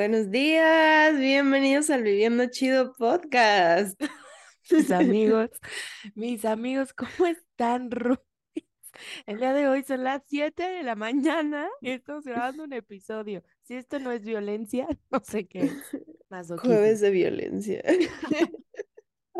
Buenos días, bienvenidos al Viviendo Chido podcast. Mis amigos, mis amigos, ¿cómo están, Ruiz? El día de hoy son las 7 de la mañana y estamos grabando un episodio. Si esto no es violencia, no sé qué es. Masoquismo. Jueves de violencia.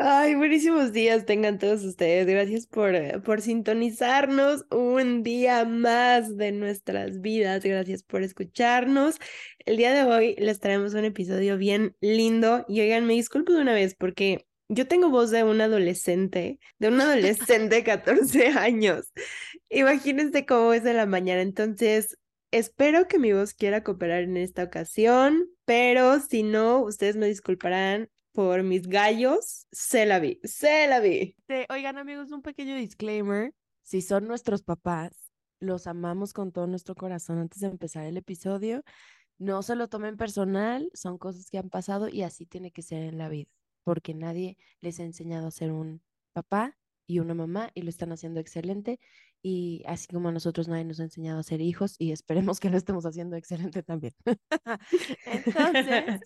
Ay, buenísimos días tengan todos ustedes. Gracias por, eh, por sintonizarnos un día más de nuestras vidas. Gracias por escucharnos. El día de hoy les traemos un episodio bien lindo. Y oigan, me disculpo de una vez porque yo tengo voz de un adolescente, de un adolescente de 14 años. Imagínense cómo es de la mañana. Entonces, espero que mi voz quiera cooperar en esta ocasión, pero si no, ustedes me disculparán por mis gallos, se la vi, se la vi. Oigan, amigos, un pequeño disclaimer. Si son nuestros papás, los amamos con todo nuestro corazón antes de empezar el episodio. No se lo tomen personal, son cosas que han pasado y así tiene que ser en la vida, porque nadie les ha enseñado a ser un papá y una mamá y lo están haciendo excelente. Y así como a nosotros nadie nos ha enseñado a ser hijos y esperemos que lo estemos haciendo excelente también. Entonces,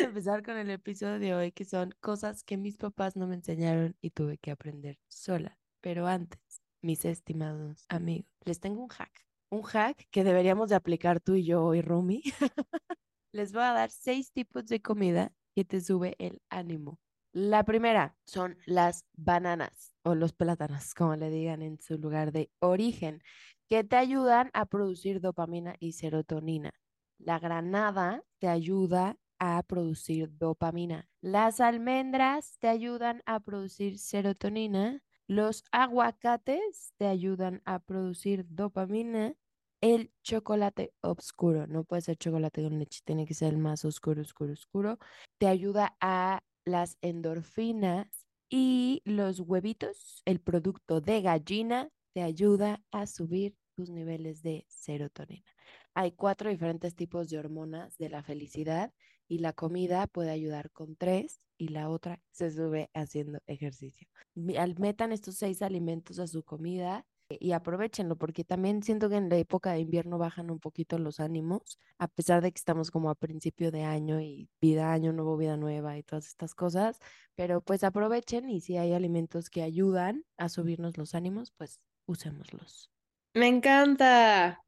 a empezar con el episodio de hoy, que son cosas que mis papás no me enseñaron y tuve que aprender sola. Pero antes, mis estimados amigos, les tengo un hack. Un hack que deberíamos de aplicar tú y yo hoy, Rumi. Les voy a dar seis tipos de comida que te sube el ánimo. La primera son las bananas o los plátanos, como le digan en su lugar de origen, que te ayudan a producir dopamina y serotonina. La granada te ayuda a producir dopamina. Las almendras te ayudan a producir serotonina. Los aguacates te ayudan a producir dopamina. El chocolate oscuro, no puede ser chocolate con leche, tiene que ser el más oscuro, oscuro, oscuro. Te ayuda a las endorfinas y los huevitos, el producto de gallina, te ayuda a subir tus niveles de serotonina. Hay cuatro diferentes tipos de hormonas de la felicidad y la comida puede ayudar con tres y la otra se sube haciendo ejercicio. Metan estos seis alimentos a su comida y aprovechenlo porque también siento que en la época de invierno bajan un poquito los ánimos, a pesar de que estamos como a principio de año y vida año nuevo, vida nueva y todas estas cosas, pero pues aprovechen y si hay alimentos que ayudan a subirnos los ánimos, pues usémoslos. Me encanta.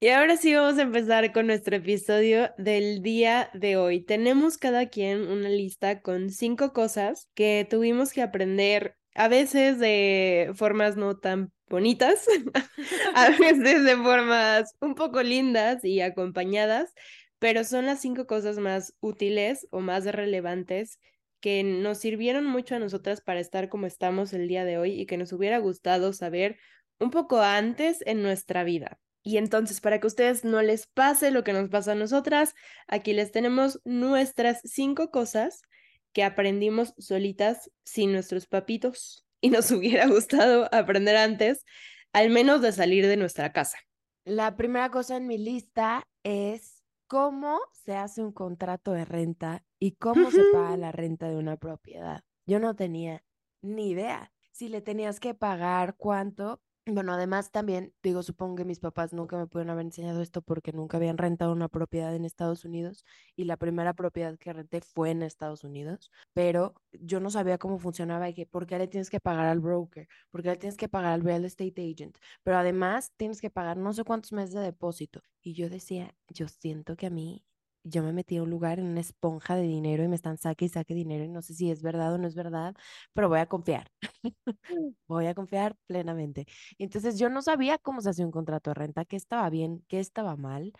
Y ahora sí vamos a empezar con nuestro episodio del día de hoy. Tenemos cada quien una lista con cinco cosas que tuvimos que aprender a veces de formas no tan bonitas, a veces de formas un poco lindas y acompañadas, pero son las cinco cosas más útiles o más relevantes que nos sirvieron mucho a nosotras para estar como estamos el día de hoy y que nos hubiera gustado saber un poco antes en nuestra vida. Y entonces, para que a ustedes no les pase lo que nos pasa a nosotras, aquí les tenemos nuestras cinco cosas que aprendimos solitas sin nuestros papitos y nos hubiera gustado aprender antes, al menos de salir de nuestra casa. La primera cosa en mi lista es cómo se hace un contrato de renta y cómo se paga la renta de una propiedad. Yo no tenía ni idea si le tenías que pagar cuánto. Bueno, además también, digo, supongo que mis papás nunca me pudieron haber enseñado esto porque nunca habían rentado una propiedad en Estados Unidos y la primera propiedad que renté fue en Estados Unidos, pero yo no sabía cómo funcionaba y que por qué le tienes que pagar al broker, por qué le tienes que pagar al real estate agent, pero además tienes que pagar no sé cuántos meses de depósito. Y yo decía, yo siento que a mí, yo me metí a un lugar en una esponja de dinero y me están saque y saque dinero y no sé si es verdad o no es verdad, pero voy a confiar. voy a confiar plenamente. Entonces yo no sabía cómo se hacía un contrato de renta, qué estaba bien, qué estaba mal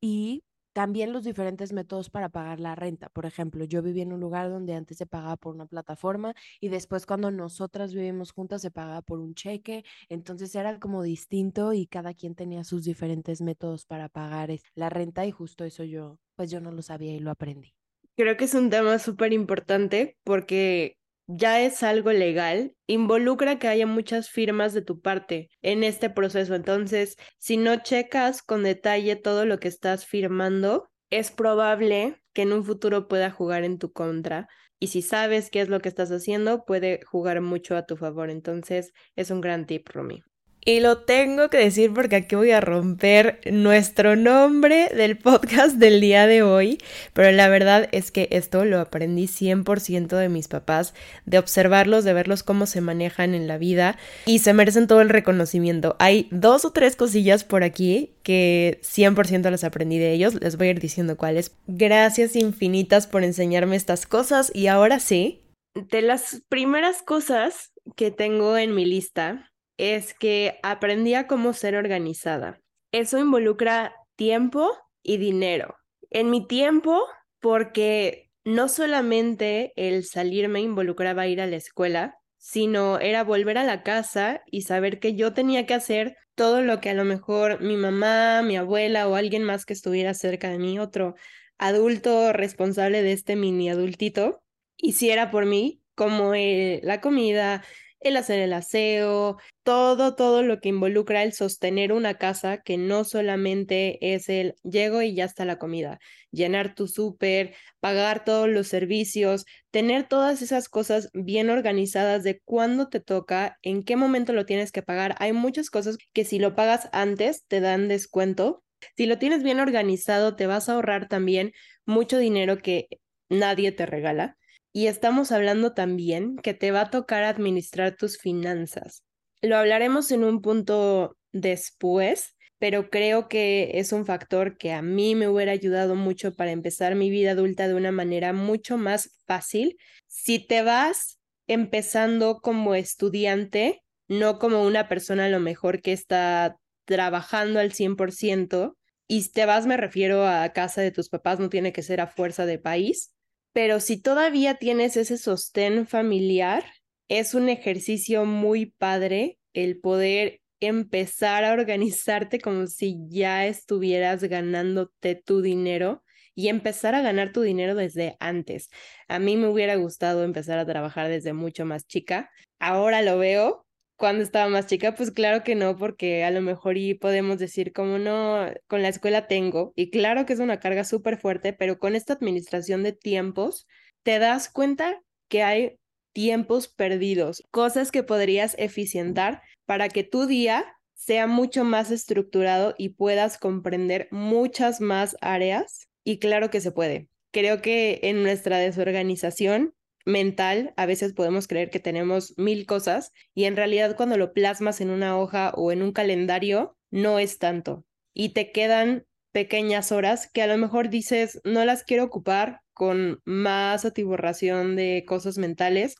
y también los diferentes métodos para pagar la renta. Por ejemplo, yo vivía en un lugar donde antes se pagaba por una plataforma y después cuando nosotras vivimos juntas se pagaba por un cheque. Entonces era como distinto y cada quien tenía sus diferentes métodos para pagar la renta y justo eso yo, pues yo no lo sabía y lo aprendí. Creo que es un tema súper importante porque ya es algo legal, involucra que haya muchas firmas de tu parte en este proceso. Entonces, si no checas con detalle todo lo que estás firmando, es probable que en un futuro pueda jugar en tu contra. Y si sabes qué es lo que estás haciendo, puede jugar mucho a tu favor. Entonces, es un gran tip, Rumi. Y lo tengo que decir porque aquí voy a romper nuestro nombre del podcast del día de hoy, pero la verdad es que esto lo aprendí 100% de mis papás, de observarlos, de verlos cómo se manejan en la vida. Y se merecen todo el reconocimiento. Hay dos o tres cosillas por aquí que 100% las aprendí de ellos, les voy a ir diciendo cuáles. Gracias infinitas por enseñarme estas cosas. Y ahora sí, de las primeras cosas que tengo en mi lista es que aprendí a cómo ser organizada. Eso involucra tiempo y dinero. En mi tiempo, porque no solamente el salir me involucraba ir a la escuela, sino era volver a la casa y saber que yo tenía que hacer todo lo que a lo mejor mi mamá, mi abuela o alguien más que estuviera cerca de mí, otro adulto responsable de este mini adultito, hiciera por mí, como la comida, el hacer el aseo, todo, todo lo que involucra el sostener una casa que no solamente es el llego y ya está la comida, llenar tu súper, pagar todos los servicios, tener todas esas cosas bien organizadas de cuándo te toca, en qué momento lo tienes que pagar. Hay muchas cosas que si lo pagas antes te dan descuento. Si lo tienes bien organizado, te vas a ahorrar también mucho dinero que nadie te regala. Y estamos hablando también que te va a tocar administrar tus finanzas. Lo hablaremos en un punto después, pero creo que es un factor que a mí me hubiera ayudado mucho para empezar mi vida adulta de una manera mucho más fácil. Si te vas empezando como estudiante, no como una persona a lo mejor que está trabajando al 100%, y te vas me refiero a casa de tus papás, no tiene que ser a fuerza de país, pero si todavía tienes ese sostén familiar, es un ejercicio muy padre el poder empezar a organizarte como si ya estuvieras ganándote tu dinero y empezar a ganar tu dinero desde antes. A mí me hubiera gustado empezar a trabajar desde mucho más chica. Ahora lo veo cuando estaba más chica, pues claro que no, porque a lo mejor y podemos decir como no, con la escuela tengo, y claro que es una carga súper fuerte, pero con esta administración de tiempos, te das cuenta que hay tiempos perdidos, cosas que podrías eficientar para que tu día sea mucho más estructurado y puedas comprender muchas más áreas. Y claro que se puede. Creo que en nuestra desorganización mental, a veces podemos creer que tenemos mil cosas y en realidad cuando lo plasmas en una hoja o en un calendario, no es tanto. Y te quedan pequeñas horas que a lo mejor dices, no las quiero ocupar con más atiborración de cosas mentales,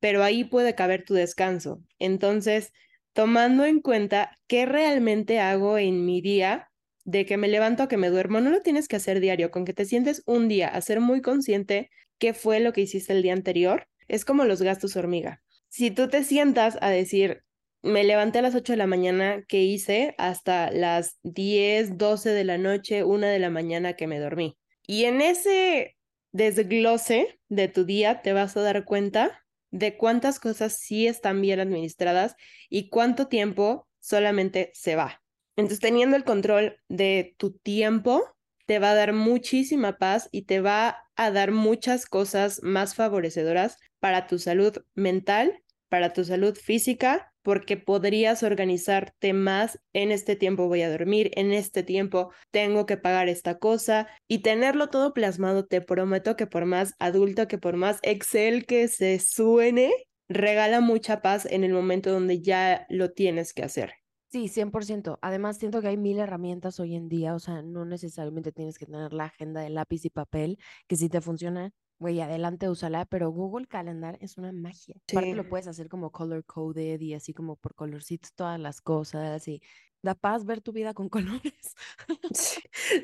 pero ahí puede caber tu descanso. Entonces, tomando en cuenta qué realmente hago en mi día, de que me levanto a que me duermo, no lo tienes que hacer diario, con que te sientes un día a ser muy consciente qué fue lo que hiciste el día anterior, es como los gastos hormiga. Si tú te sientas a decir, me levanté a las 8 de la mañana, ¿qué hice? Hasta las 10, 12 de la noche, 1 de la mañana que me dormí. Y en ese desglose de tu día te vas a dar cuenta de cuántas cosas sí están bien administradas y cuánto tiempo solamente se va. Entonces, teniendo el control de tu tiempo, te va a dar muchísima paz y te va a dar muchas cosas más favorecedoras para tu salud mental, para tu salud física, porque podrías organizarte más en este tiempo voy a dormir, en este tiempo tengo que pagar esta cosa y tenerlo todo plasmado, te prometo que por más adulto, que por más Excel que se suene, regala mucha paz en el momento donde ya lo tienes que hacer. Sí, 100%. Además, siento que hay mil herramientas hoy en día, o sea, no necesariamente tienes que tener la agenda de lápiz y papel, que si te funciona, güey, adelante, úsala, pero Google Calendar es una magia. Aparte lo puedes hacer como color coded y así como por colorcitos todas las cosas y da paz ver tu vida con colores.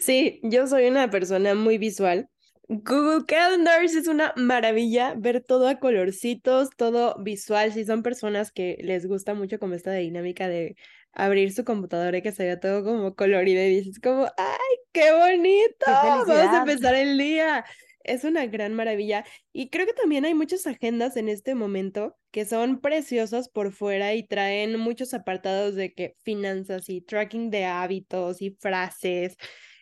Sí, yo soy una persona muy visual. Google Calendars es una maravilla ver todo a colorcitos, todo visual. Si son personas que les gusta mucho como esta dinámica de abrir su computadora y que se vea todo como colorido y dices como, ¡ay, qué bonito! Vamos a empezar el día. Es una gran maravilla. Y creo que también hay muchas agendas en este momento que son preciosas por fuera y traen muchos apartados de que finanzas y tracking de hábitos y frases.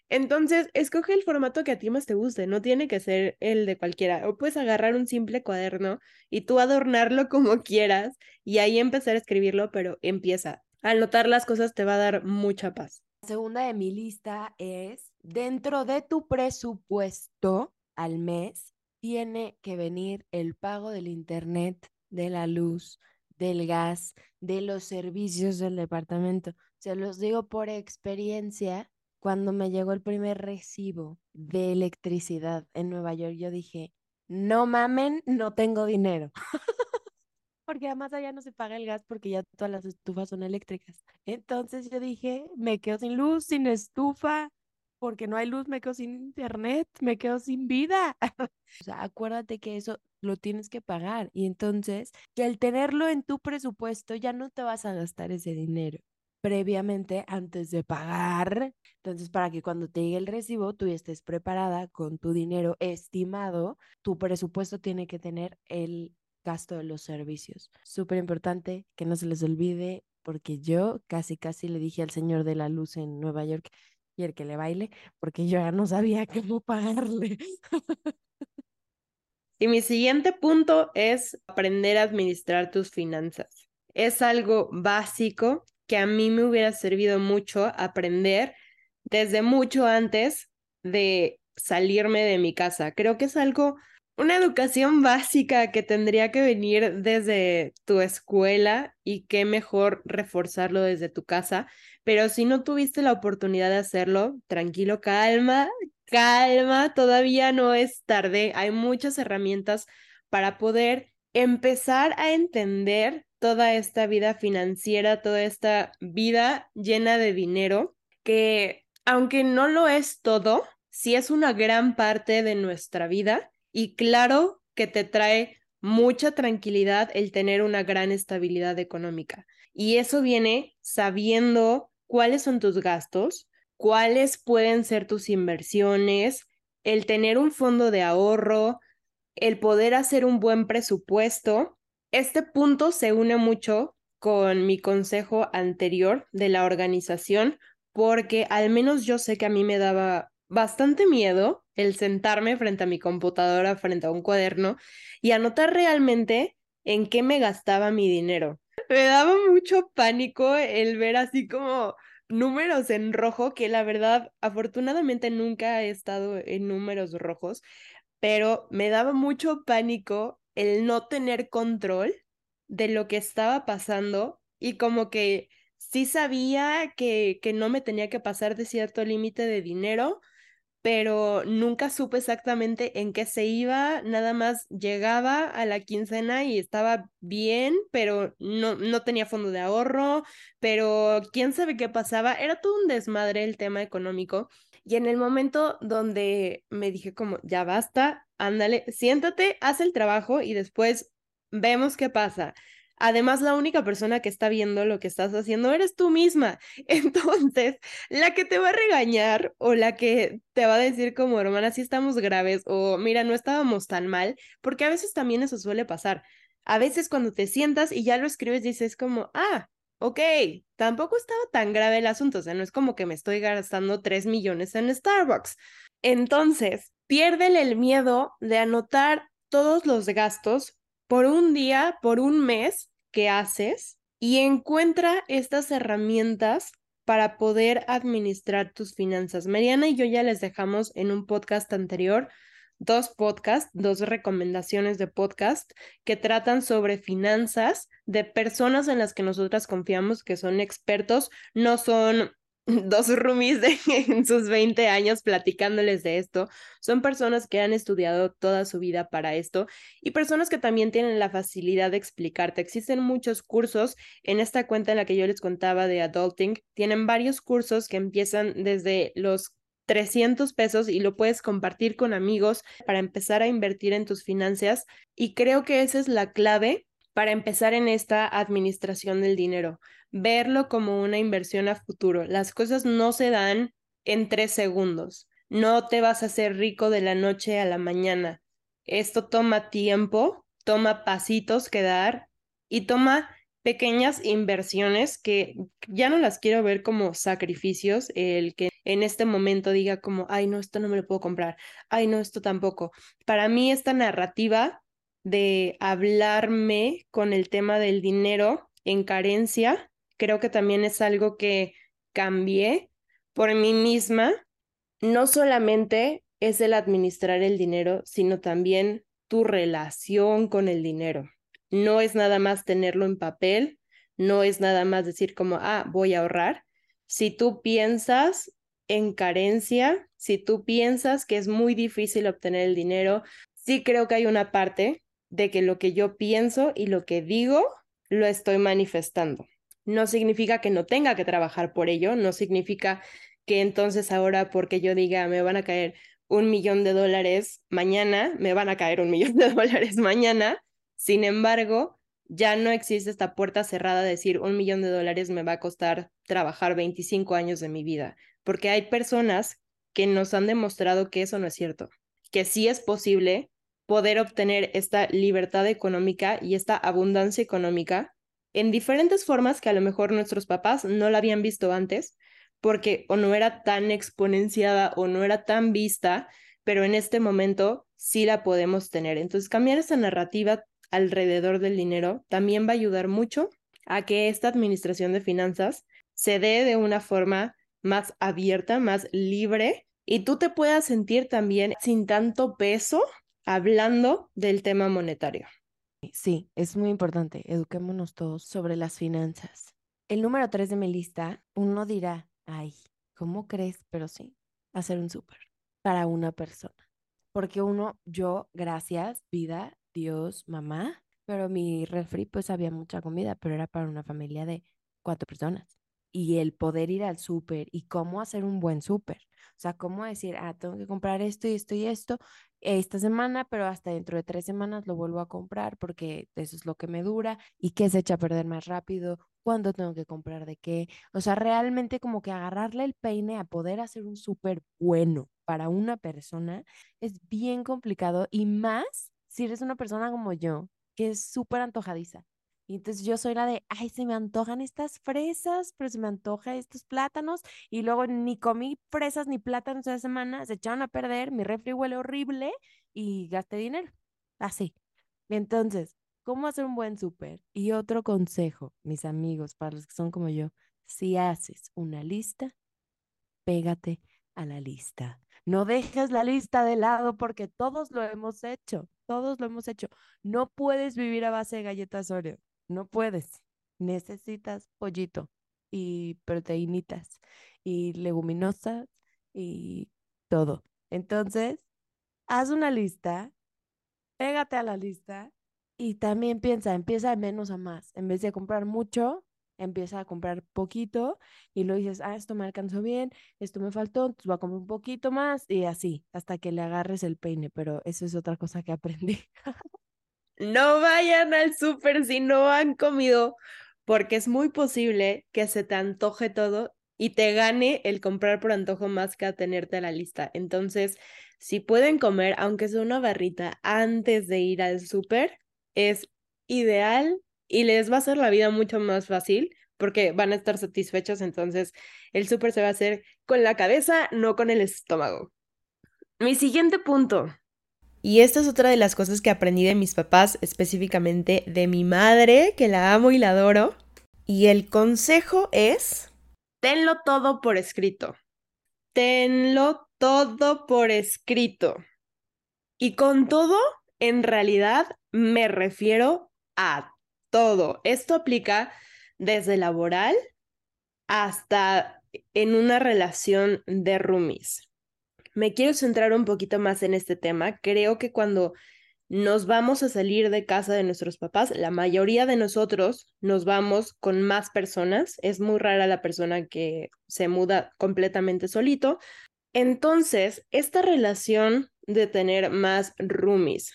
Entonces, escoge el formato que a ti más te guste, no tiene que ser el de cualquiera. O puedes agarrar un simple cuaderno y tú adornarlo como quieras y ahí empezar a escribirlo, pero empieza Anotar las cosas te va a dar mucha paz. La segunda de mi lista es, dentro de tu presupuesto al mes, tiene que venir el pago del internet, de la luz, del gas, de los servicios del departamento. Se los digo por experiencia. Cuando me llegó el primer recibo de electricidad en Nueva York, yo dije, no mamen, no tengo dinero. porque además allá no se paga el gas porque ya todas las estufas son eléctricas. Entonces yo dije, me quedo sin luz, sin estufa, porque no hay luz, me quedo sin internet, me quedo sin vida. o sea, acuérdate que eso lo tienes que pagar y entonces que al tenerlo en tu presupuesto ya no te vas a gastar ese dinero previamente antes de pagar. Entonces, para que cuando te llegue el recibo, tú estés preparada con tu dinero estimado, tu presupuesto tiene que tener el gasto de los servicios. Súper importante que no se les olvide, porque yo casi, casi le dije al señor de la luz en Nueva York, y el que le baile, porque yo ya no sabía cómo pagarle. Y mi siguiente punto es aprender a administrar tus finanzas. Es algo básico que a mí me hubiera servido mucho aprender desde mucho antes de salirme de mi casa. Creo que es algo una educación básica que tendría que venir desde tu escuela y qué mejor reforzarlo desde tu casa. Pero si no tuviste la oportunidad de hacerlo, tranquilo, calma, calma, todavía no es tarde. Hay muchas herramientas para poder empezar a entender toda esta vida financiera, toda esta vida llena de dinero, que aunque no lo es todo, sí es una gran parte de nuestra vida y claro que te trae mucha tranquilidad el tener una gran estabilidad económica. Y eso viene sabiendo cuáles son tus gastos, cuáles pueden ser tus inversiones, el tener un fondo de ahorro, el poder hacer un buen presupuesto. Este punto se une mucho con mi consejo anterior de la organización, porque al menos yo sé que a mí me daba bastante miedo el sentarme frente a mi computadora, frente a un cuaderno y anotar realmente en qué me gastaba mi dinero. Me daba mucho pánico el ver así como números en rojo, que la verdad, afortunadamente nunca he estado en números rojos, pero me daba mucho pánico el no tener control de lo que estaba pasando y como que sí sabía que, que no me tenía que pasar de cierto límite de dinero, pero nunca supe exactamente en qué se iba, nada más llegaba a la quincena y estaba bien, pero no, no tenía fondo de ahorro, pero quién sabe qué pasaba, era todo un desmadre el tema económico. Y en el momento donde me dije como, ya basta, ándale, siéntate, haz el trabajo y después vemos qué pasa. Además, la única persona que está viendo lo que estás haciendo eres tú misma. Entonces, la que te va a regañar o la que te va a decir como, hermana, si estamos graves o mira, no estábamos tan mal, porque a veces también eso suele pasar. A veces cuando te sientas y ya lo escribes, dices como, ah, ok, tampoco estaba tan grave el asunto, o sea, no es como que me estoy gastando 3 millones en Starbucks. Entonces, piérdele el miedo de anotar todos los gastos por un día, por un mes que haces y encuentra estas herramientas para poder administrar tus finanzas. Mariana y yo ya les dejamos en un podcast anterior dos podcasts, dos recomendaciones de podcast que tratan sobre finanzas de personas en las que nosotras confiamos que son expertos, no son dos roomies de, en sus 20 años platicándoles de esto. Son personas que han estudiado toda su vida para esto y personas que también tienen la facilidad de explicarte. Existen muchos cursos en esta cuenta en la que yo les contaba de Adulting. Tienen varios cursos que empiezan desde los 300 pesos y lo puedes compartir con amigos para empezar a invertir en tus finanzas. Y creo que esa es la clave para empezar en esta administración del dinero verlo como una inversión a futuro. Las cosas no se dan en tres segundos. No te vas a hacer rico de la noche a la mañana. Esto toma tiempo, toma pasitos que dar y toma pequeñas inversiones que ya no las quiero ver como sacrificios, el que en este momento diga como, ay, no, esto no me lo puedo comprar, ay, no, esto tampoco. Para mí esta narrativa de hablarme con el tema del dinero en carencia creo que también es algo que cambié por mí misma. No solamente es el administrar el dinero, sino también tu relación con el dinero. No es nada más tenerlo en papel, no es nada más decir como, ah, voy a ahorrar. Si tú piensas en carencia, si tú piensas que es muy difícil obtener el dinero, sí creo que hay una parte de que lo que yo pienso y lo que digo lo estoy manifestando. No significa que no tenga que trabajar por ello, no significa que entonces ahora porque yo diga me van a caer un millón de dólares mañana, me van a caer un millón de dólares mañana. Sin embargo, ya no existe esta puerta cerrada de decir un millón de dólares me va a costar trabajar 25 años de mi vida, porque hay personas que nos han demostrado que eso no es cierto, que sí es posible poder obtener esta libertad económica y esta abundancia económica en diferentes formas que a lo mejor nuestros papás no la habían visto antes, porque o no era tan exponenciada o no era tan vista, pero en este momento sí la podemos tener. Entonces, cambiar esa narrativa alrededor del dinero también va a ayudar mucho a que esta administración de finanzas se dé de una forma más abierta, más libre y tú te puedas sentir también sin tanto peso hablando del tema monetario. Sí, es muy importante. Eduquémonos todos sobre las finanzas. El número tres de mi lista, uno dirá, ay, ¿cómo crees? Pero sí, hacer un súper para una persona. Porque uno, yo, gracias, vida, Dios, mamá, pero mi refri pues había mucha comida, pero era para una familia de cuatro personas. Y el poder ir al súper y cómo hacer un buen súper. O sea, cómo decir, ah, tengo que comprar esto y esto y esto esta semana, pero hasta dentro de tres semanas lo vuelvo a comprar porque eso es lo que me dura y qué se echa a perder más rápido, cuándo tengo que comprar de qué. O sea, realmente como que agarrarle el peine a poder hacer un súper bueno para una persona es bien complicado y más si eres una persona como yo, que es súper antojadiza. Y entonces yo soy la de, ay, se me antojan estas fresas, pero se me antoja estos plátanos. Y luego ni comí fresas ni plátanos esa semana, se echaron a perder, mi refri huele horrible y gasté dinero. Así. Entonces, ¿cómo hacer un buen súper? Y otro consejo, mis amigos, para los que son como yo, si haces una lista, pégate a la lista. No dejes la lista de lado porque todos lo hemos hecho, todos lo hemos hecho. No puedes vivir a base de galletas Oreo. No puedes. Necesitas pollito y proteínitas y leguminosas y todo. Entonces, haz una lista, pégate a la lista y también piensa, empieza de menos a más. En vez de comprar mucho, empieza a comprar poquito y lo dices, ah, esto me alcanzó bien, esto me faltó, entonces voy a comprar un poquito más y así, hasta que le agarres el peine, pero eso es otra cosa que aprendí. no vayan al súper si no han comido, porque es muy posible que se te antoje todo y te gane el comprar por antojo más que a tenerte a la lista. Entonces, si pueden comer, aunque sea una barrita antes de ir al súper, es ideal y les va a hacer la vida mucho más fácil porque van a estar satisfechos. Entonces, el súper se va a hacer con la cabeza, no con el estómago. Mi siguiente punto y esta es otra de las cosas que aprendí de mis papás, específicamente de mi madre, que la amo y la adoro. Y el consejo es, tenlo todo por escrito. Tenlo todo por escrito. Y con todo, en realidad me refiero a todo. Esto aplica desde laboral hasta en una relación de roomies me quiero centrar un poquito más en este tema. Creo que cuando nos vamos a salir de casa de nuestros papás, la mayoría de nosotros nos vamos con más personas. Es muy rara la persona que se muda completamente solito. Entonces, esta relación de tener más roomies,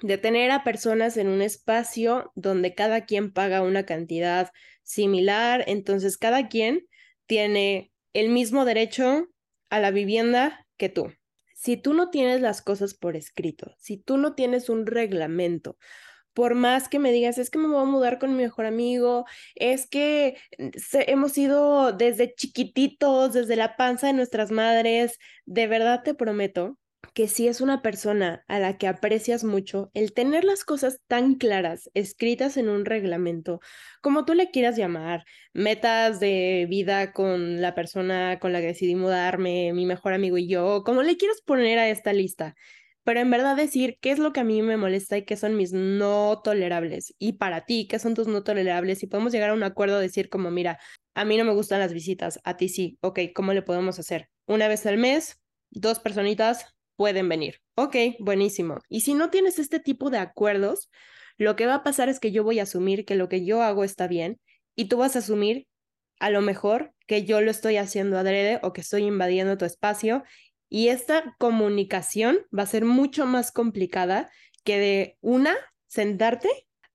de tener a personas en un espacio donde cada quien paga una cantidad similar, entonces cada quien tiene el mismo derecho a la vivienda que tú. Si tú no tienes las cosas por escrito, si tú no tienes un reglamento, por más que me digas, es que me voy a mudar con mi mejor amigo, es que mm, hemos ido desde chiquititos, desde la panza de nuestras madres, de verdad te prometo que si es una persona a la que aprecias mucho, el tener las cosas tan claras, escritas en un reglamento, como tú le quieras llamar, metas de vida con la persona con la que decidí mudarme, mi mejor amigo y yo, como le quieras poner a esta lista, pero en verdad decir qué es lo que a mí me molesta y qué son mis no tolerables. Y para ti, qué son tus no tolerables. Y podemos llegar a un acuerdo, decir como, mira, a mí no me gustan las visitas, a ti sí, ok, ¿cómo le podemos hacer? Una vez al mes, dos personitas, pueden venir. Ok, buenísimo. Y si no tienes este tipo de acuerdos, lo que va a pasar es que yo voy a asumir que lo que yo hago está bien y tú vas a asumir a lo mejor que yo lo estoy haciendo adrede o que estoy invadiendo tu espacio y esta comunicación va a ser mucho más complicada que de una, sentarte,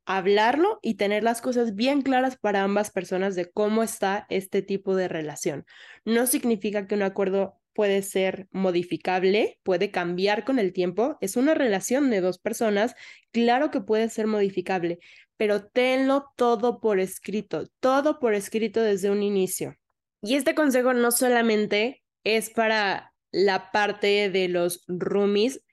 hablarlo y tener las cosas bien claras para ambas personas de cómo está este tipo de relación. No significa que un acuerdo puede ser modificable, puede cambiar con el tiempo. Es una relación de dos personas, claro que puede ser modificable, pero tenlo todo por escrito, todo por escrito desde un inicio. Y este consejo no solamente es para la parte de los roomies,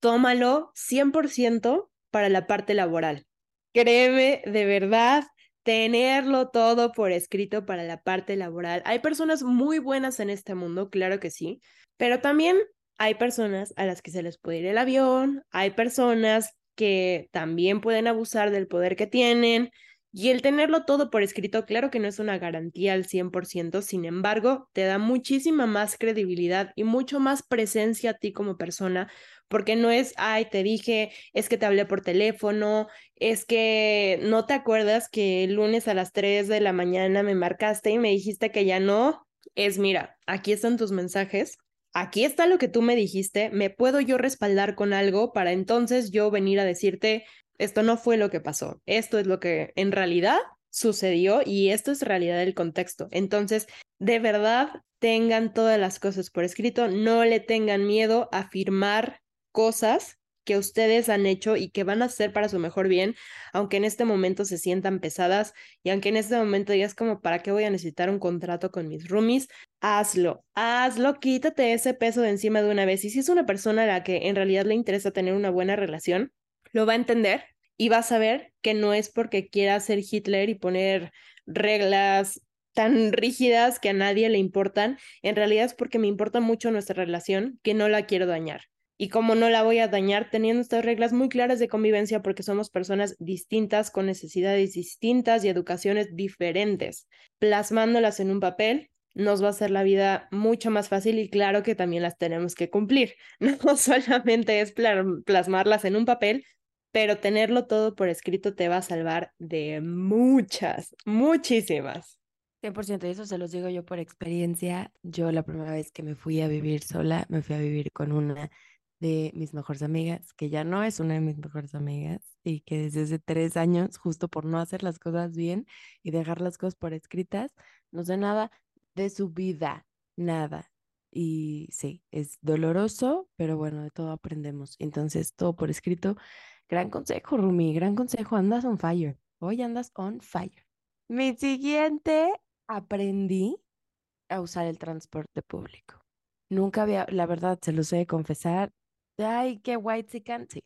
tómalo 100% para la parte laboral. Créeme, de verdad, tenerlo todo por escrito para la parte laboral. Hay personas muy buenas en este mundo, claro que sí, pero también hay personas a las que se les puede ir el avión, hay personas que también pueden abusar del poder que tienen. Y el tenerlo todo por escrito, claro que no es una garantía al 100%, sin embargo, te da muchísima más credibilidad y mucho más presencia a ti como persona, porque no es, ay, te dije, es que te hablé por teléfono, es que no te acuerdas que el lunes a las 3 de la mañana me marcaste y me dijiste que ya no, es, mira, aquí están tus mensajes, aquí está lo que tú me dijiste, me puedo yo respaldar con algo para entonces yo venir a decirte, esto no fue lo que pasó, esto es lo que en realidad sucedió y esto es realidad del contexto. Entonces, de verdad, tengan todas las cosas por escrito, no le tengan miedo a firmar cosas que ustedes han hecho y que van a hacer para su mejor bien, aunque en este momento se sientan pesadas y aunque en este momento digas como, ¿para qué voy a necesitar un contrato con mis roomies? Hazlo, hazlo, quítate ese peso de encima de una vez. Y si es una persona a la que en realidad le interesa tener una buena relación, lo va a entender y va a saber que no es porque quiera ser Hitler y poner reglas tan rígidas que a nadie le importan, en realidad es porque me importa mucho nuestra relación, que no la quiero dañar y cómo no la voy a dañar teniendo estas reglas muy claras de convivencia porque somos personas distintas con necesidades distintas y educaciones diferentes. Plasmándolas en un papel nos va a hacer la vida mucho más fácil y claro que también las tenemos que cumplir. No solamente es plasmarlas en un papel, pero tenerlo todo por escrito te va a salvar de muchas, muchísimas. 100%, y eso se los digo yo por experiencia. Yo la primera vez que me fui a vivir sola, me fui a vivir con una de mis mejores amigas, que ya no es una de mis mejores amigas y que desde hace tres años, justo por no hacer las cosas bien y dejar las cosas por escritas, no sé nada de su vida, nada. Y sí, es doloroso, pero bueno, de todo aprendemos. Entonces, todo por escrito. Gran consejo, Rumi, gran consejo, andas on fire. Hoy andas on fire. Mi siguiente, aprendí a usar el transporte público. Nunca había, la verdad, se lo sé confesar, Ay, qué white chicken. Sí.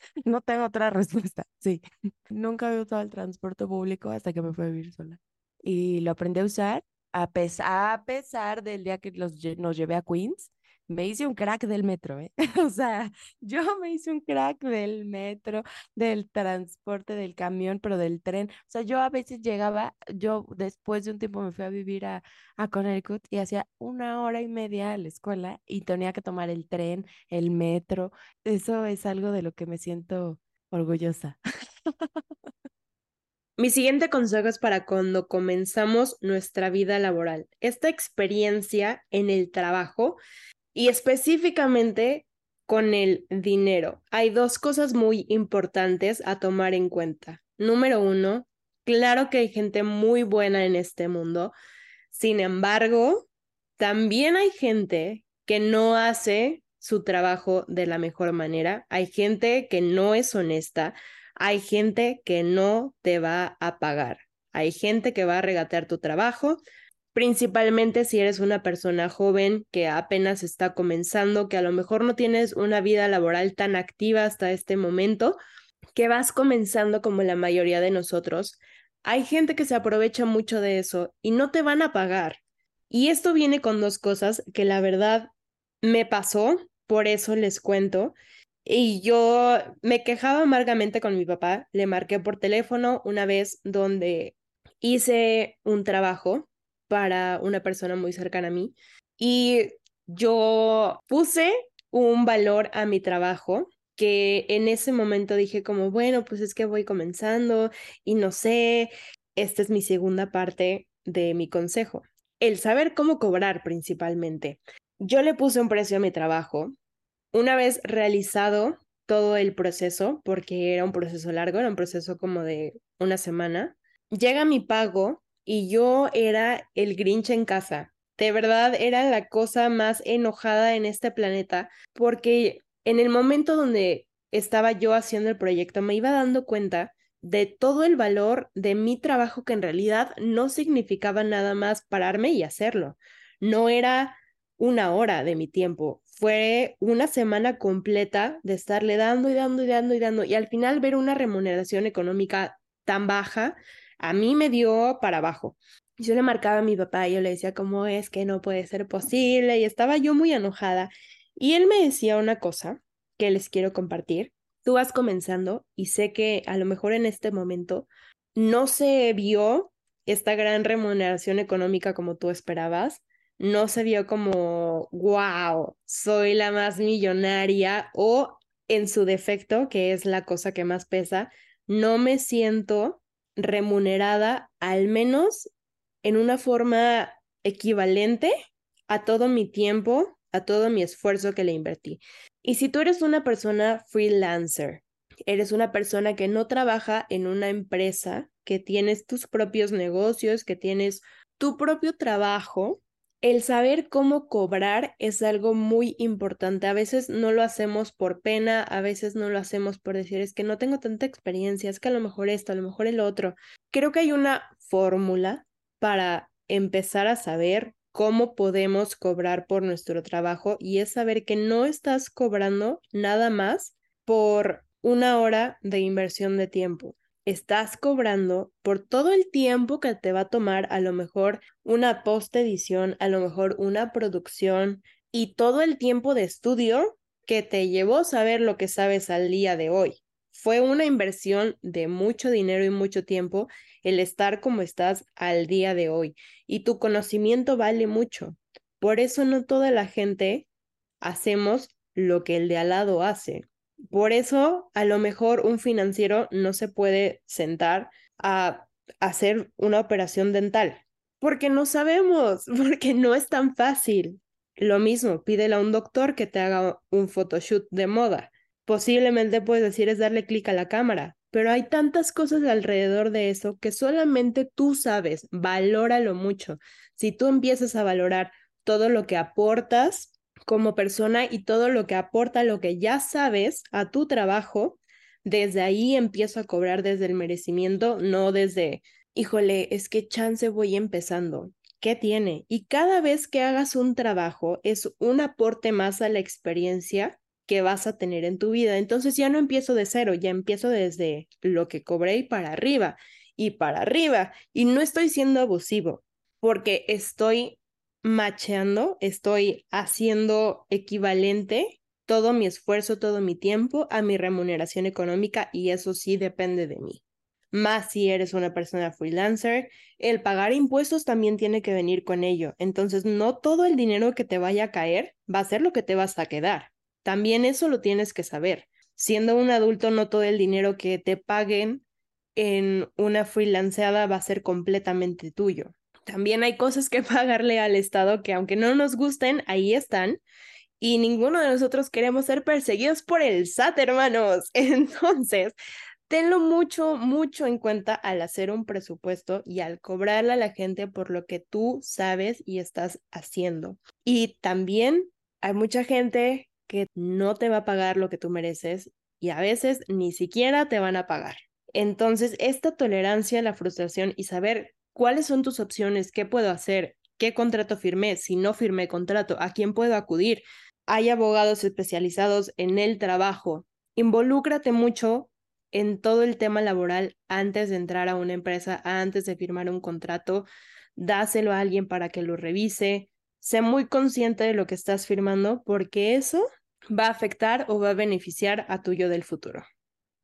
No tengo otra respuesta. Sí. Nunca había usado el transporte público hasta que me fui a vivir sola. Y lo aprendí a usar a, pesar, a pesar del día que los, nos llevé a Queens me hice un crack del metro, ¿eh? o sea, yo me hice un crack del metro, del transporte, del camión, pero del tren. O sea, yo a veces llegaba, yo después de un tiempo me fui a vivir a, a Connecticut y hacía una hora y media a la escuela y tenía que tomar el tren, el metro. Eso es algo de lo que me siento orgullosa. Mi siguiente consejo es para cuando comenzamos nuestra vida laboral. Esta experiencia en el trabajo y específicamente con el dinero. Hay dos cosas muy importantes a tomar en cuenta. Número uno, claro que hay gente muy buena en este mundo. Sin embargo, también hay gente que no hace su trabajo de la mejor manera. Hay gente que no es honesta. Hay gente que no te va a pagar. Hay gente que va a regatear tu trabajo principalmente si eres una persona joven que apenas está comenzando, que a lo mejor no tienes una vida laboral tan activa hasta este momento, que vas comenzando como la mayoría de nosotros. Hay gente que se aprovecha mucho de eso y no te van a pagar. Y esto viene con dos cosas que la verdad me pasó, por eso les cuento. Y yo me quejaba amargamente con mi papá, le marqué por teléfono una vez donde hice un trabajo para una persona muy cercana a mí y yo puse un valor a mi trabajo que en ese momento dije como, bueno, pues es que voy comenzando y no sé, esta es mi segunda parte de mi consejo, el saber cómo cobrar principalmente. Yo le puse un precio a mi trabajo. Una vez realizado todo el proceso, porque era un proceso largo, era un proceso como de una semana, llega mi pago y yo era el Grinch en casa. De verdad era la cosa más enojada en este planeta porque en el momento donde estaba yo haciendo el proyecto me iba dando cuenta de todo el valor de mi trabajo que en realidad no significaba nada más pararme y hacerlo. No era una hora de mi tiempo, fue una semana completa de estarle dando y dando y dando y dando y al final ver una remuneración económica tan baja a mí me dio para abajo. Yo le marcaba a mi papá y yo le decía, ¿cómo es que no puede ser posible? Y estaba yo muy enojada. Y él me decía una cosa que les quiero compartir. Tú vas comenzando y sé que a lo mejor en este momento no se vio esta gran remuneración económica como tú esperabas. No se vio como, wow, soy la más millonaria o en su defecto, que es la cosa que más pesa, no me siento remunerada al menos en una forma equivalente a todo mi tiempo, a todo mi esfuerzo que le invertí. Y si tú eres una persona freelancer, eres una persona que no trabaja en una empresa, que tienes tus propios negocios, que tienes tu propio trabajo, el saber cómo cobrar es algo muy importante. A veces no lo hacemos por pena, a veces no lo hacemos por decir es que no tengo tanta experiencia, es que a lo mejor esto, a lo mejor el otro. Creo que hay una fórmula para empezar a saber cómo podemos cobrar por nuestro trabajo y es saber que no estás cobrando nada más por una hora de inversión de tiempo estás cobrando por todo el tiempo que te va a tomar a lo mejor una post edición, a lo mejor una producción y todo el tiempo de estudio que te llevó saber lo que sabes al día de hoy. Fue una inversión de mucho dinero y mucho tiempo el estar como estás al día de hoy y tu conocimiento vale mucho. Por eso no toda la gente hacemos lo que el de al lado hace. Por eso, a lo mejor un financiero no se puede sentar a hacer una operación dental, porque no sabemos, porque no es tan fácil. Lo mismo, pídele a un doctor que te haga un photoshoot de moda. Posiblemente puedes decir es darle clic a la cámara, pero hay tantas cosas alrededor de eso que solamente tú sabes, valóralo mucho. Si tú empiezas a valorar todo lo que aportas como persona y todo lo que aporta lo que ya sabes a tu trabajo, desde ahí empiezo a cobrar desde el merecimiento, no desde, híjole, es que chance voy empezando. ¿Qué tiene? Y cada vez que hagas un trabajo es un aporte más a la experiencia que vas a tener en tu vida. Entonces ya no empiezo de cero, ya empiezo desde lo que cobré y para arriba y para arriba. Y no estoy siendo abusivo porque estoy macheando, estoy haciendo equivalente todo mi esfuerzo, todo mi tiempo a mi remuneración económica y eso sí depende de mí. Más si eres una persona freelancer, el pagar impuestos también tiene que venir con ello. Entonces, no todo el dinero que te vaya a caer va a ser lo que te vas a quedar. También eso lo tienes que saber. Siendo un adulto, no todo el dinero que te paguen en una freelanceada va a ser completamente tuyo también hay cosas que pagarle al Estado que aunque no nos gusten, ahí están. Y ninguno de nosotros queremos ser perseguidos por el SAT, hermanos. Entonces, tenlo mucho, mucho en cuenta al hacer un presupuesto y al cobrarle a la gente por lo que tú sabes y estás haciendo. Y también hay mucha gente que no te va a pagar lo que tú mereces y a veces ni siquiera te van a pagar. Entonces, esta tolerancia la frustración y saber cuáles son tus opciones, qué puedo hacer ¿Qué contrato firmé? Si no firmé contrato, ¿a quién puedo acudir? Hay abogados especializados en el trabajo. Involúcrate mucho en todo el tema laboral antes de entrar a una empresa, antes de firmar un contrato. Dáselo a alguien para que lo revise. Sé muy consciente de lo que estás firmando porque eso va a afectar o va a beneficiar a tuyo del futuro.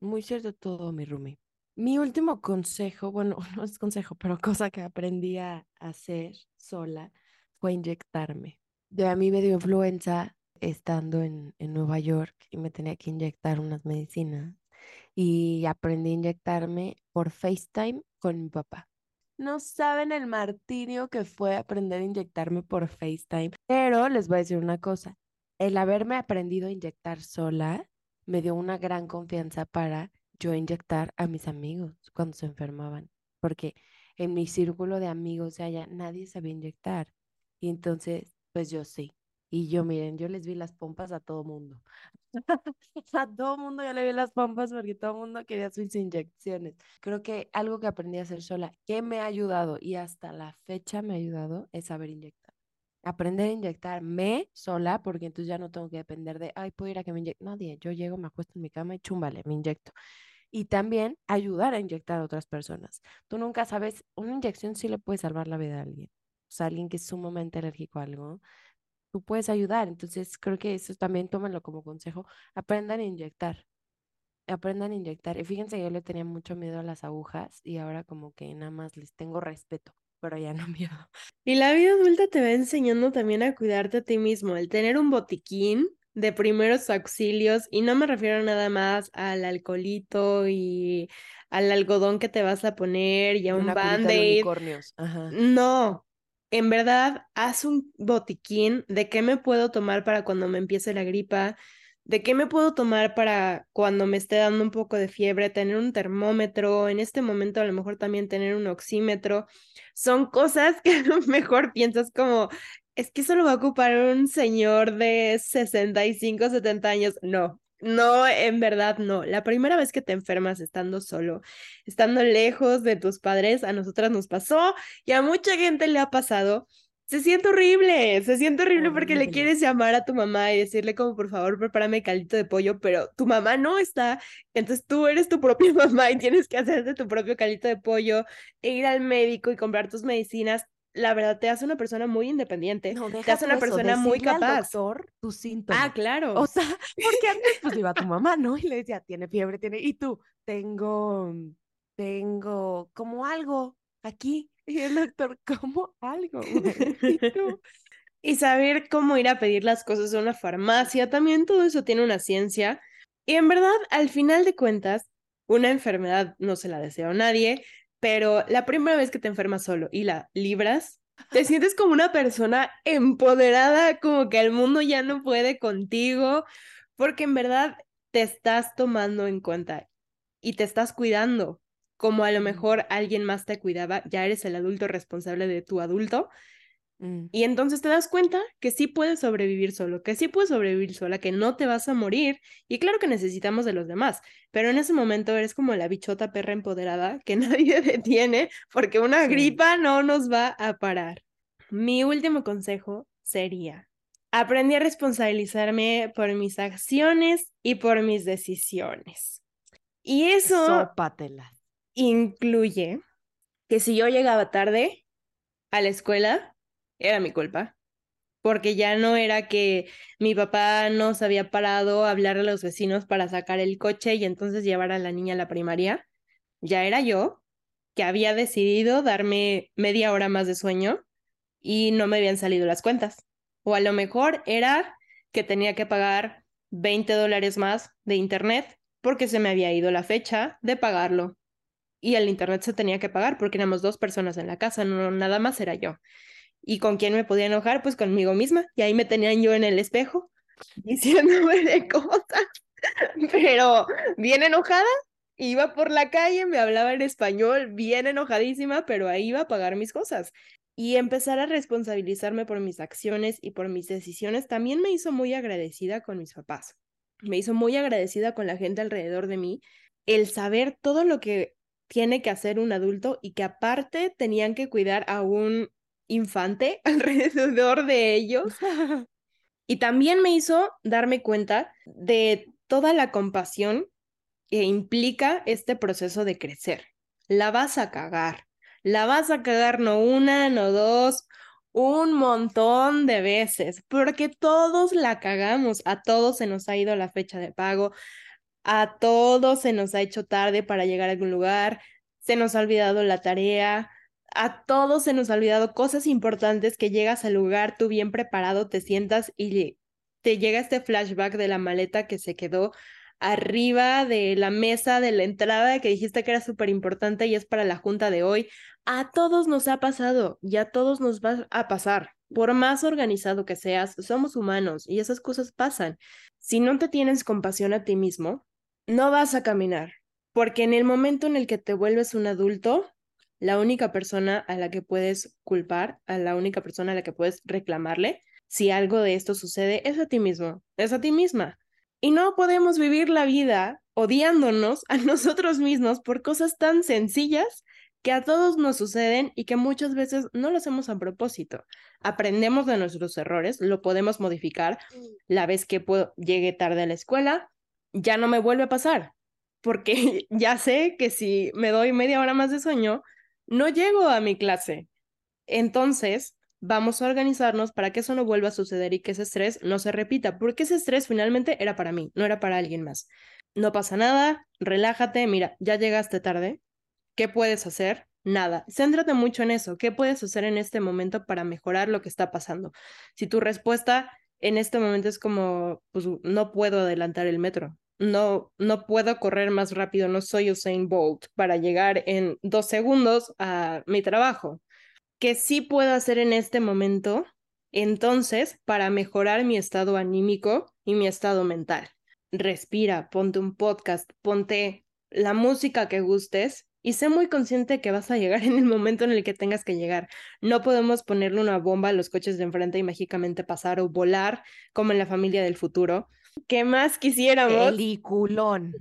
Muy cierto todo, mi Rumi. Mi último consejo, bueno, no es consejo, pero cosa que aprendí a hacer sola fue inyectarme. De a mí me dio influenza estando en, en Nueva York y me tenía que inyectar unas medicinas y aprendí a inyectarme por FaceTime con mi papá. No saben el martirio que fue aprender a inyectarme por FaceTime, pero les voy a decir una cosa, el haberme aprendido a inyectar sola me dio una gran confianza para yo inyectar a mis amigos cuando se enfermaban, porque en mi círculo de amigos de allá nadie sabía inyectar. Y entonces, pues yo sí. Y yo, miren, yo les vi las pompas a todo mundo. a todo mundo yo le vi las pompas porque todo mundo quería sus inyecciones. Creo que algo que aprendí a hacer sola, que me ha ayudado y hasta la fecha me ha ayudado, es saber inyectar aprender a inyectarme sola, porque entonces ya no tengo que depender de, ay, puedo ir a que me inyecte. Nadie, yo llego, me acuesto en mi cama y chúmbale, me inyecto. Y también ayudar a inyectar a otras personas. Tú nunca sabes, una inyección sí le puede salvar la vida a alguien. O sea, alguien que es sumamente alérgico a algo, tú puedes ayudar. Entonces, creo que eso también tómenlo como consejo. Aprendan a inyectar. Aprendan a inyectar. Y fíjense, yo le tenía mucho miedo a las agujas y ahora como que nada más les tengo respeto pero ya no miedo. Y la vida adulta te va enseñando también a cuidarte a ti mismo, el tener un botiquín de primeros auxilios, y no me refiero nada más al alcoholito y al algodón que te vas a poner y a un band-aid. No, en verdad, haz un botiquín de qué me puedo tomar para cuando me empiece la gripa, de qué me puedo tomar para cuando me esté dando un poco de fiebre, tener un termómetro, en este momento a lo mejor también tener un oxímetro. Son cosas que a lo mejor piensas como, es que eso lo va a ocupar un señor de 65, 70 años. No, no, en verdad no. La primera vez que te enfermas estando solo, estando lejos de tus padres, a nosotras nos pasó y a mucha gente le ha pasado se siente horrible, se siente horrible, porque le quieres llamar a tu mamá y decirle como por favor prepárame caldito de pollo, pero tu mamá no está, entonces tú eres tu propia mamá y tienes que hacerte tu propio caldito de pollo e ir al médico y comprar tus medicinas. La verdad te hace una persona muy independiente, te hace una persona muy capaz. Al doctor tus síntomas. Ah, claro. O sea, porque antes pues iba tu mamá, ¿no? Y le decía, tiene fiebre, tiene y tú, tengo tengo como algo aquí y el doctor, ¿cómo algo? ¿Y, saber cómo ir a pedir las cosas a una farmacia, también todo eso tiene una ciencia. Y en verdad, al final de cuentas, una enfermedad no se la deseo a nadie, pero la primera vez que te enfermas solo y la libras, te sientes como una persona empoderada, como que el mundo ya no puede contigo, porque en verdad te estás tomando en cuenta y te estás cuidando como a lo mejor alguien más te cuidaba, ya eres el adulto responsable de tu adulto. Mm. Y entonces te das cuenta que sí puedes sobrevivir solo, que sí puedes sobrevivir sola, que no te vas a morir. Y claro que necesitamos de los demás, pero en ese momento eres como la bichota perra empoderada que nadie detiene porque una gripa no nos va a parar. Mi último consejo sería, aprendí a responsabilizarme por mis acciones y por mis decisiones. Y eso... Sópatelas incluye que si yo llegaba tarde a la escuela, era mi culpa. Porque ya no era que mi papá nos había parado a hablar a los vecinos para sacar el coche y entonces llevar a la niña a la primaria. Ya era yo que había decidido darme media hora más de sueño y no me habían salido las cuentas. O a lo mejor era que tenía que pagar 20 dólares más de internet porque se me había ido la fecha de pagarlo y el internet se tenía que pagar porque éramos dos personas en la casa, no nada más era yo. ¿Y con quién me podía enojar? Pues conmigo misma. Y ahí me tenían yo en el espejo diciéndome de cosas, pero bien enojada. Iba por la calle, me hablaba en español, bien enojadísima, pero ahí iba a pagar mis cosas. Y empezar a responsabilizarme por mis acciones y por mis decisiones también me hizo muy agradecida con mis papás. Me hizo muy agradecida con la gente alrededor de mí el saber todo lo que tiene que hacer un adulto y que aparte tenían que cuidar a un infante alrededor de ellos. Y también me hizo darme cuenta de toda la compasión que implica este proceso de crecer. La vas a cagar. La vas a cagar no una, no dos, un montón de veces, porque todos la cagamos, a todos se nos ha ido la fecha de pago, a todos se nos ha hecho tarde para llegar a algún lugar, se nos ha olvidado la tarea, a todos se nos ha olvidado cosas importantes que llegas al lugar, tú bien preparado, te sientas y te llega este flashback de la maleta que se quedó arriba de la mesa de la entrada que dijiste que era súper importante y es para la junta de hoy. A todos nos ha pasado y a todos nos va a pasar. Por más organizado que seas, somos humanos y esas cosas pasan. Si no te tienes compasión a ti mismo, no vas a caminar, porque en el momento en el que te vuelves un adulto, la única persona a la que puedes culpar, a la única persona a la que puedes reclamarle, si algo de esto sucede, es a ti mismo, es a ti misma. Y no podemos vivir la vida odiándonos a nosotros mismos por cosas tan sencillas que a todos nos suceden y que muchas veces no lo hacemos a propósito. Aprendemos de nuestros errores, lo podemos modificar. La vez que llegue tarde a la escuela, ya no me vuelve a pasar, porque ya sé que si me doy media hora más de sueño, no llego a mi clase. Entonces, vamos a organizarnos para que eso no vuelva a suceder y que ese estrés no se repita, porque ese estrés finalmente era para mí, no era para alguien más. No pasa nada, relájate, mira, ya llegaste tarde, ¿qué puedes hacer? Nada. Céntrate mucho en eso. ¿Qué puedes hacer en este momento para mejorar lo que está pasando? Si tu respuesta en este momento es como, pues no puedo adelantar el metro, no, no puedo correr más rápido, no soy Usain Bolt para llegar en dos segundos a mi trabajo. ¿Qué sí puedo hacer en este momento? Entonces, para mejorar mi estado anímico y mi estado mental. Respira, ponte un podcast, ponte la música que gustes y sé muy consciente que vas a llegar en el momento en el que tengas que llegar. No podemos ponerle una bomba a los coches de enfrente y mágicamente pasar o volar como en la familia del futuro. ¿Qué más quisiéramos? Peliculón.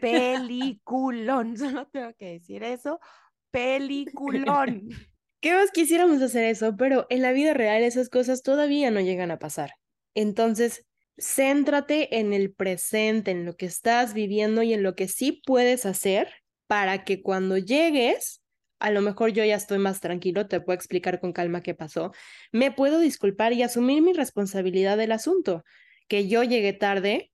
Peliculón. Solo tengo que decir eso. Peliculón. ¿Qué más quisiéramos hacer eso? Pero en la vida real esas cosas todavía no llegan a pasar. Entonces, céntrate en el presente, en lo que estás viviendo y en lo que sí puedes hacer para que cuando llegues, a lo mejor yo ya estoy más tranquilo, te puedo explicar con calma qué pasó, me puedo disculpar y asumir mi responsabilidad del asunto que yo llegué tarde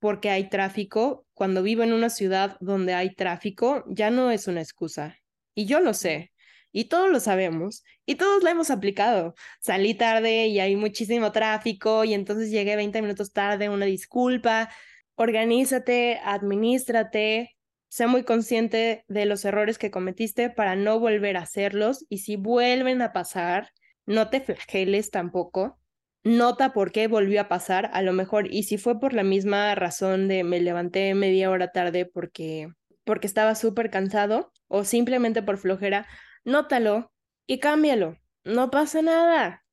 porque hay tráfico, cuando vivo en una ciudad donde hay tráfico, ya no es una excusa. Y yo lo sé, y todos lo sabemos, y todos lo hemos aplicado. Salí tarde y hay muchísimo tráfico, y entonces llegué 20 minutos tarde, una disculpa. Organízate, administrate, sé muy consciente de los errores que cometiste para no volver a hacerlos, y si vuelven a pasar, no te flageles tampoco nota por qué volvió a pasar, a lo mejor, y si fue por la misma razón de me levanté media hora tarde porque, porque estaba súper cansado o simplemente por flojera, nótalo y cámbialo. No pasa nada,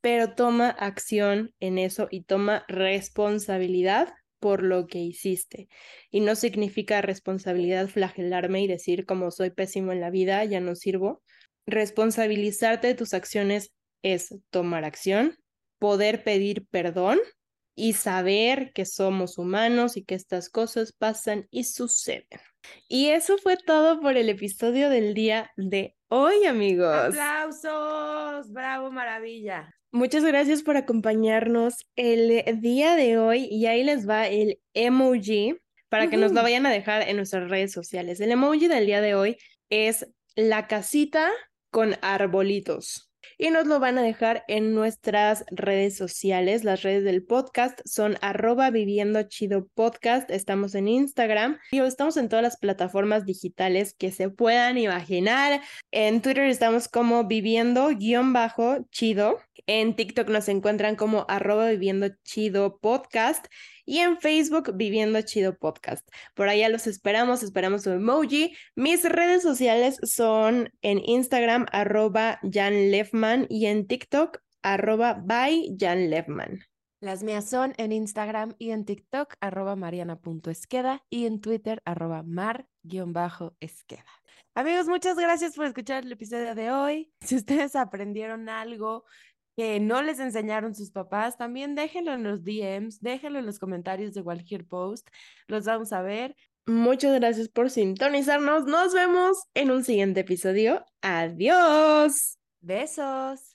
pero toma acción en eso y toma responsabilidad por lo que hiciste. Y no significa responsabilidad flagelarme y decir como soy pésimo en la vida, ya no sirvo. Responsabilizarte de tus acciones es tomar acción, poder pedir perdón y saber que somos humanos y que estas cosas pasan y suceden. Y eso fue todo por el episodio del día de hoy, amigos. Aplausos, bravo, maravilla. Muchas gracias por acompañarnos el día de hoy y ahí les va el emoji para que nos lo vayan a dejar en nuestras redes sociales. El emoji del día de hoy es la casita con arbolitos y nos lo van a dejar en nuestras redes sociales. Las redes del podcast son arroba viviendo chido podcast. Estamos en Instagram y estamos en todas las plataformas digitales que se puedan imaginar. En Twitter estamos como viviendo guion bajo chido. En TikTok nos encuentran como arroba viviendo chido podcast y en Facebook Viviendo Chido Podcast. Por allá los esperamos, esperamos su emoji. Mis redes sociales son en Instagram arroba Jan Lefman y en TikTok arroba by Jan Lefman. Las mías son en Instagram y en TikTok, arroba mariana.esqueda y en Twitter, arroba mar-esqueda. Amigos, muchas gracias por escuchar el episodio de hoy. Si ustedes aprendieron algo que no les enseñaron sus papás, también déjenlo en los DMs, déjenlo en los comentarios de cualquier post. Los vamos a ver. Muchas gracias por sintonizarnos. Nos vemos en un siguiente episodio. Adiós. Besos.